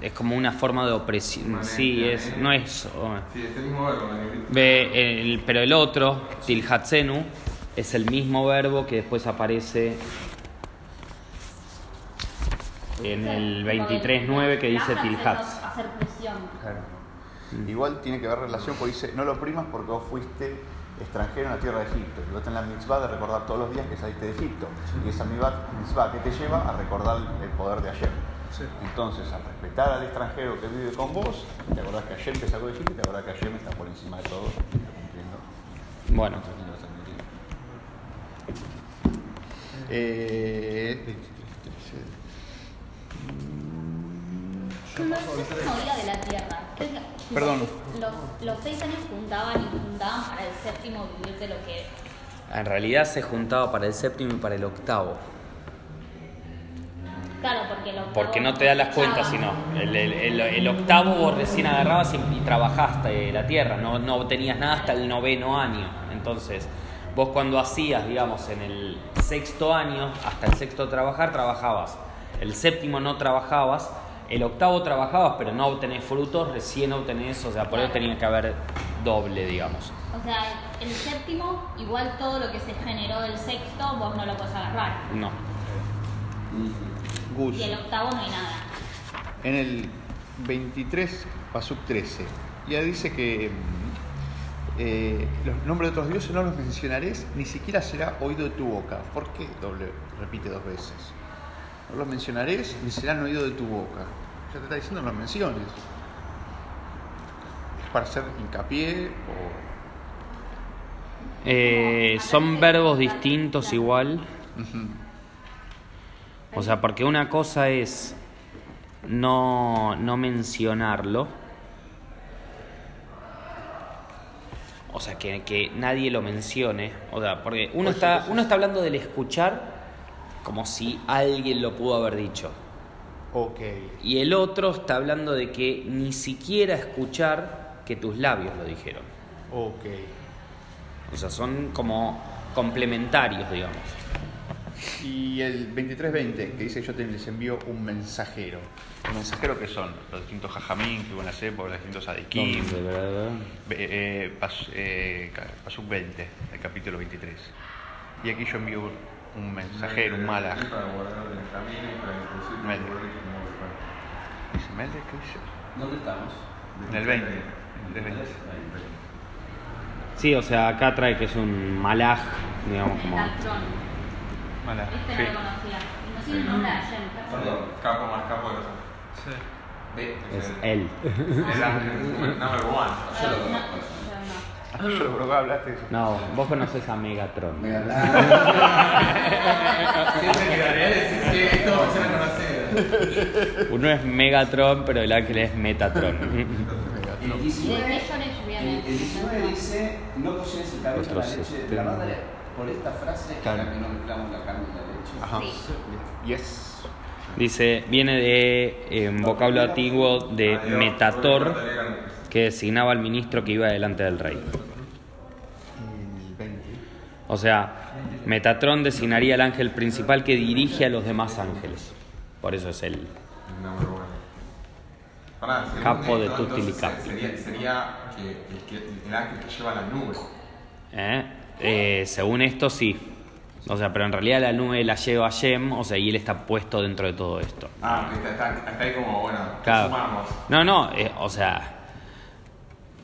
es como una forma de opresión. Sí, es no es Sí, es el mismo verbo, ve el- pero el otro, tilhatsenu, es el mismo verbo que después aparece en el 23.9 que dice presión. Claro. Igual tiene que haber relación porque dice, no lo primas porque vos fuiste extranjero en la tierra de Egipto. Y vos tenés la mitzvah de recordar todos los días que saliste de Egipto. Y esa mitzvah, mitzvah que te lleva a recordar el poder de ayer. Sí. Entonces, al respetar al extranjero que vive con vos, te acordás que ayer te sacó de y te acordás que ayer me está por encima de todo, está cumpliendo. Bueno. Eh, 23, 13. Cuando el séptimo día de la tierra, ¿qué es lo- Perdón. Los, los seis años juntaban y juntaban para el séptimo vivir de lo que. En realidad se juntaba para el séptimo y para el octavo. Claro, porque el octavo Porque no te da las cuentas, sino el, el- el- el octavo vos recién agarrabas y, y trabajaste la tierra, no, no obtenías nada hasta el noveno año. Entonces, vos cuando hacías, digamos, en el sexto año, hasta el sexto trabajar, trabajabas. El séptimo no trabajabas, el octavo trabajabas, pero no obtenés frutos, recién obtenés, o sea, por eso tenía que haber doble, digamos. O sea, el séptimo, igual todo lo que se generó del sexto, vos no lo podés agarrar. No. Gus. Y el octavo no hay nada. En el 23, Pasuk 13, ya dice que mm, eh, los nombres de otros dioses no los mencionaréis, ni siquiera será oído de tu boca. ¿Por qué doble? Repite dos veces. No los mencionaréis, ni serán oído de tu boca. Ya te está diciendo no los menciones. ¿Es para hacer hincapié o.? Eh, son verbos distintos igual. O sea, porque una cosa es no, no mencionarlo. O sea, que, que nadie lo mencione. O sea, porque uno está, uno está hablando del escuchar como si alguien lo pudo haber dicho. Ok. Y el otro está hablando de que ni siquiera escuchar que tus labios lo dijeron. Ok. O sea, son como complementarios, digamos. Y el 2320, que dice yo te les envío un mensajero. ¿Un mensajero que son? Los distintos jajamín que hubo en las épocas, los distintos adikim. Be- eh, pas- eh, ca- Pasuk 20, el capítulo 23. Y aquí yo envío un- mensajero, un malaj. Para guardar el camino y para introducir Melech. como ¿Dice Melech? ¿Qué dice? ¿Dónde estamos? En el 20. en el 20. Sí, o sea, acá trae que es un malaj, digamos, como... Malaj, Este sí. no lo conocía. No sé el nombre. Perdón. Capo más capo de los Sí. Es él. El ángel number one. Yo lo No, conozco. yo no. Probé, hablaste de eso. No, vos conoces a Megatron. Me Siempre quedaría decir que esto va a ser conocido. Uno es Megatron, pero el ángel es Metatron. El ¿Y de 19, qué Shoresh el, viene? el 19 dice, no cocines el cabello con la leche de la madre. Por esta frase, Claro. la que no mezclamos la carne y la leche. Ajá. Sí. Yes. Dice, viene de eh, un vocablo antiguo de Metator, que designaba al ministro que iba delante del rey. El 20. O sea, Metatron designaría al ángel principal que dirige a los demás ángeles. Por eso es según Capo de esto, tutti entonces, licapi. Sería, sería que, el que- el ángel que lleva la nube. ¿Eh? Eh, según esto, sí. O sea, pero en realidad la nube la lleva Shem, o sea, y él está puesto dentro de todo esto. Ah, que está, está, está ahí como, bueno, Claro. sumamos. No, no, eh, o sea,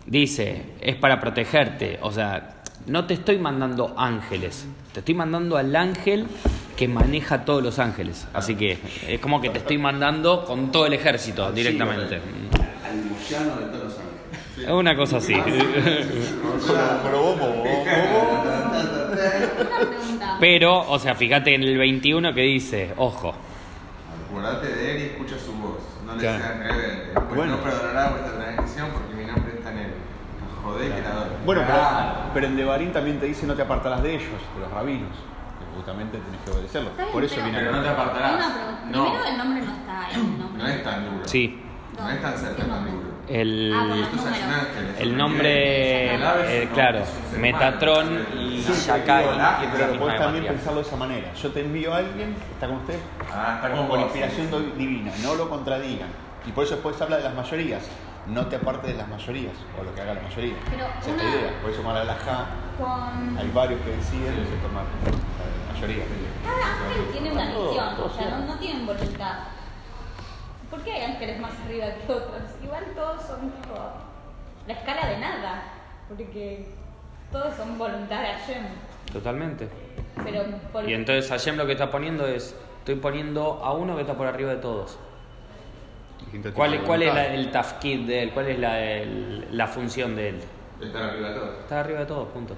dice, es para protegerte. O sea, no te estoy mandando ángeles, te estoy mandando al ángel que maneja todos los ángeles. Así que es como que te estoy mandando con todo el ejército directamente. Al moyano de todos los ángeles. Es una cosa así. Pero. Pero, o sea, fíjate en el 21 que dice, ojo, Acordate de él y escucha su voz. No le Claro. seas rebelde. Pues Bueno. no perdonará vuestra transgresión porque mi nombre está en él. Joder, que la doy. Bueno, pero, Claro. pero en Devarim también te dice no te apartarás de ellos, de los rabinos, que justamente tenés que bien, Por eso pero- viene Pero no te apartarás. No. Primero, el nombre no está en el nombre. No es tan duro. sí, No es tan cerca ¿Qué tan duro. El, Ah, bueno. El nombre, eh, claro, Metatron y Shakai Pero podés también materia. pensarlo de esa manera. Yo te envío a alguien, está con usted, Ah, está vos, inspiración sí, sí. divina, no lo contradigan. Y por eso después habla de las mayorías. No te apartes de las mayorías, o lo que haga la mayoría. Pero es una- idea. Por eso mal alajá, Con... hay varios que deciden y se toman la mayoría. Cada ángel tiene una misión, todo o sea, no tienen voluntad. ¿Por qué hay ángeles más arriba que otros? Igual todos son tipo la escala de nada, porque todos son voluntad de Hashem. Totalmente. Pero por... Y entonces Hashem lo que está poniendo es, estoy poniendo a uno que está por arriba de todos. ¿Cuál, cuál es la- el tafkid de él? ¿Cuál es la, el- la función de él? Están arriba de todos. Está arriba de todos, punto.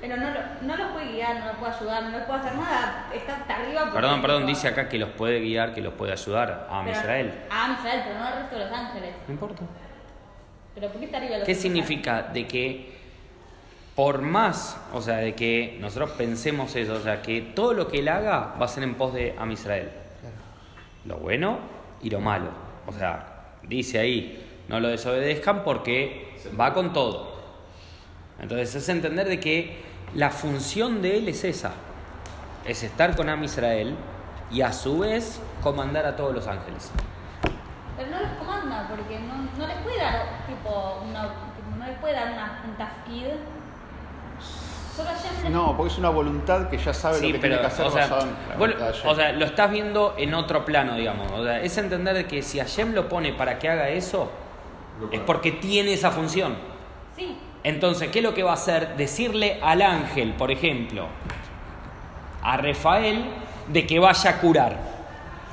Pero no, lo- no los puede guiar, no los puede ayudar, no les puede hacer nada. Está hasta arriba. Perdón, perdón, dice acá que los puede guiar, que los puede ayudar a Pero- Israel. A Israel, pero no al resto de los ángeles. No importa. Pero ¿por qué está arriba los ¿Qué ángeles? significa? De que por más, o sea, de que nosotros pensemos eso, o sea, que todo lo que él haga va a ser en pos de Am Israel. Lo bueno y lo malo. O sea, dice ahí, no lo desobedezcan porque va con todo. Entonces es entender de que la función de él es esa, es estar con Am Israel y a su vez comandar a todos los ángeles. Pero no los comanda porque no, no les puede dar tipo una, no les puede dar una, un tafkid. Les- No, porque es una voluntad que ya sabe Sí, lo que pero, tiene que hacer o sea, vos- o lo estás viendo en otro plano, digamos. O sea, es entender de que si Hashem lo pone para que haga eso, es porque tiene esa función. Sí, Entonces, ¿qué es lo que va a hacer? Decirle al ángel, por ejemplo, a Rafael, de que vaya a curar.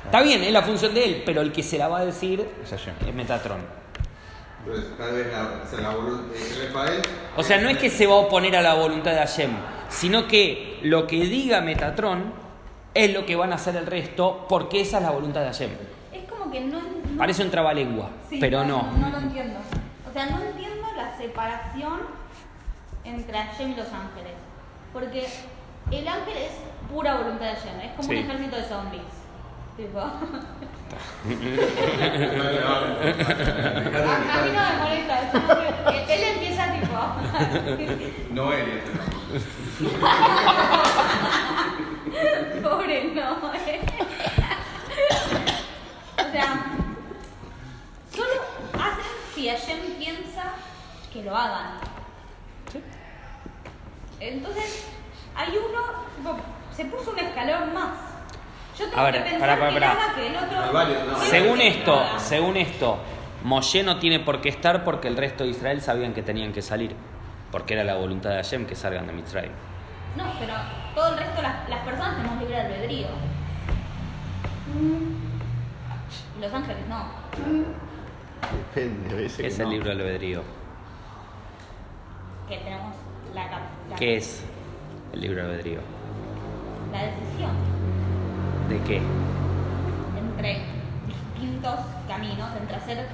Está bien, es la función de él, pero el que se la va a decir Es Metatron. Entonces, tal vez la, o sea, la de Rafael. O sea, no es que se va a oponer a la voluntad de Hashem, sino que lo que diga Metatron es lo que van a hacer el resto, porque esa es la voluntad de Hashem. es como que no. no- Parece un trabalengua, Sí, pero no. No lo entiendo. O sea, no entiendo la separación entre Hashem y los ángeles. Porque el ángel es pura voluntad de Hashem. Es como Sí. un ejército de zombies. Tipo. a, a mí no me molesta. él empieza tipo. No eres. Pobre no. eh. o sea, solo hacen si Hashem piensa que lo hagan. Entonces, hay uno, se puso un escalón más. Yo tengo A ver, que pensar que él pará. haga que el otro. Varios, ¿no? Según esto, según esto, Moshe no tiene por qué estar porque el resto de Israel sabían que tenían que salir. Porque era la voluntad de Hashem que salgan de Mitzrayim. No, pero todo el resto, las, las personas tenemos libre albedrío. Y los ángeles no. Depende, a veces ¿Qué que es el no. libro albedrío? Que tenemos la, cap- la, ¿Qué es el libro del albedrío? la decisión ¿De qué? entre distintos caminos, entre hacer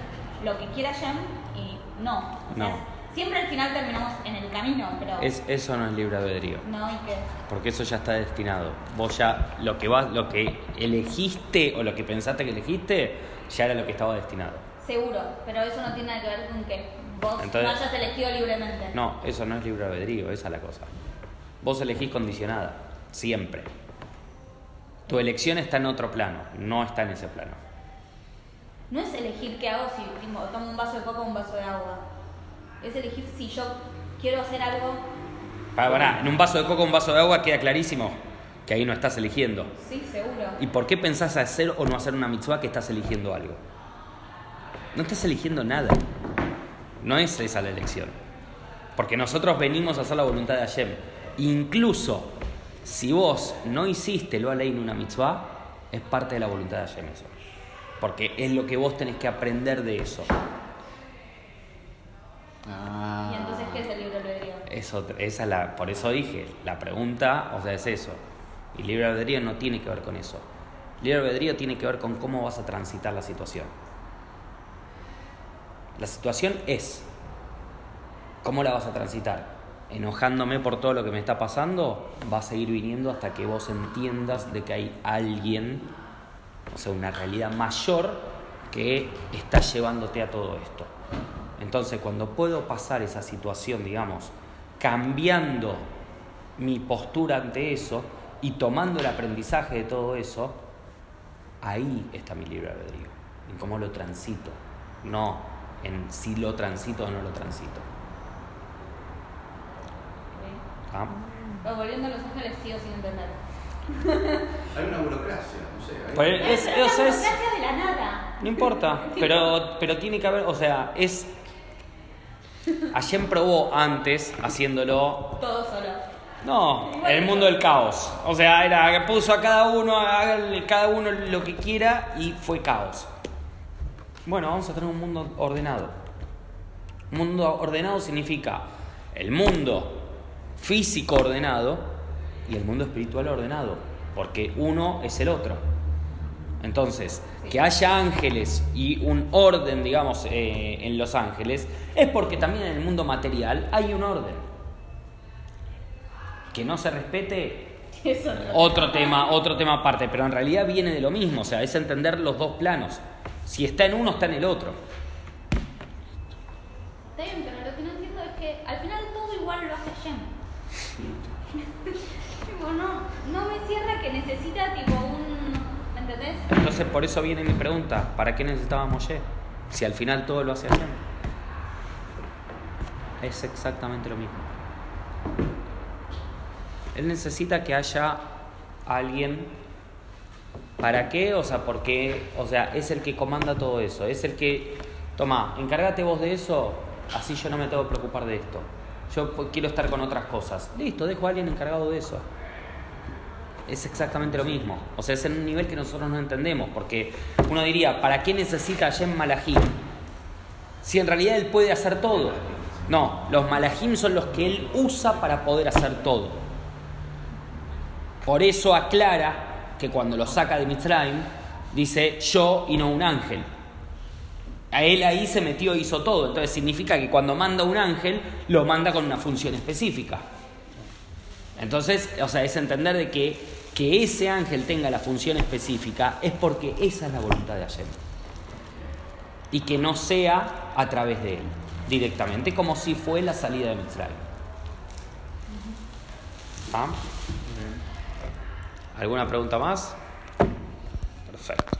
lo que quiera Hashem y no. O sea, No. siempre al final terminamos en el camino, pero. Es, eso no es libre albedrío. No, y que. Porque eso ya está destinado. Vos ya lo que vas, lo que elegiste o lo que pensaste que elegiste, ya era lo que estaba destinado. Seguro, pero eso no tiene nada que ver con que vos Entonces- no hayas elegido libremente. No, eso no es libre albedrío, esa es la cosa. Vos elegís condicionada, siempre. Tu elección está en otro plano, no está en ese plano. No es elegir qué hago si tipo, tomo un vaso de coca o un vaso de agua. Es elegir si yo quiero hacer algo. Pará, pará, en un vaso de coca o un vaso de agua queda clarísimo que ahí no estás eligiendo. Sí, seguro. ¿Y por qué pensás hacer o no hacer una mitzvah que estás eligiendo algo? No estás eligiendo nada. No es esa la elección. Porque nosotros venimos a hacer la voluntad de Hashem. Incluso si vos no hiciste lo en una mitzvah, es parte de la voluntad de Hashem eso. Porque es lo que vos tenés que aprender de eso. Ah. Y entonces, ¿qué es el libre albedrío? Es otra- esa es la, por eso dije, la pregunta, o sea, es eso. Y libre albedrío no tiene que ver con eso. Libre albedrío tiene que ver con cómo vas a transitar la situación. La situación es, ¿cómo la vas a transitar? Enojándome por todo lo que me está pasando, va a seguir viniendo hasta que vos entiendas de que hay alguien, o sea, una realidad mayor que está llevándote a todo esto. Entonces, cuando puedo pasar esa situación, digamos, cambiando mi postura ante eso y tomando el aprendizaje de todo eso, ahí está mi libre albedrío, en cómo lo transito, no en si lo transito o no lo transito. ¿Ah? Pero volviendo a Los Ángeles, sigo sin entender. Hay una burocracia, no sé. hay- Pues es- o es- de la nada. No importa, pero, pero tiene que haber, o sea, es... Hashem probó antes haciéndolo Todo solo. No, en el mundo del caos. O sea, era que puso a cada uno, háganle cada uno lo que quiera y fue caos. Bueno, vamos a tener un mundo ordenado. Un mundo ordenado significa el mundo físico ordenado y el mundo espiritual ordenado, porque uno es el otro. Entonces, que haya ángeles y un orden, digamos, eh, en los ángeles, es porque también en el mundo material hay un orden. Que no se respete, Es otro. otro tema, otro tema aparte, pero en realidad viene de lo mismo, o sea, es entender los dos planos. Si está en uno, está en el otro. Está bien, pero lo que no entiendo es que al final todo igual lo hace. Tipo, no, no me cierra que necesita tipo un. ¿Me entendés? Entonces, por eso viene mi pregunta, ¿para qué necesitábamos Moshe? Si al final todo lo hace Hashem. Es exactamente lo mismo. Él necesita que haya alguien. ¿Para qué? O sea, porque, o sea, es el que comanda todo eso. Es el que, toma, encárgate vos de eso, así yo no me tengo que preocupar de esto. Yo quiero estar con otras cosas. Listo, dejo a alguien encargado de eso. Es exactamente lo mismo. O sea, es en un nivel que nosotros no entendemos. Porque uno diría, ¿para qué necesita Hashem Malahim? Si en realidad él puede hacer todo. No, los Malahim son los que él usa para poder hacer todo. Por eso aclara que cuando lo saca de Mitzrayim, dice yo y no un ángel. A él ahí se metió hizo todo. Entonces significa que cuando manda un ángel, lo manda con una función específica. Entonces, o sea, es entender de que, que ese ángel tenga la función específica es porque esa es la voluntad de Hashem. Y que no sea a través de él, directamente, como si fue la salida de Mitzrayim. ¿Ah? ¿Alguna pregunta más? Perfecto.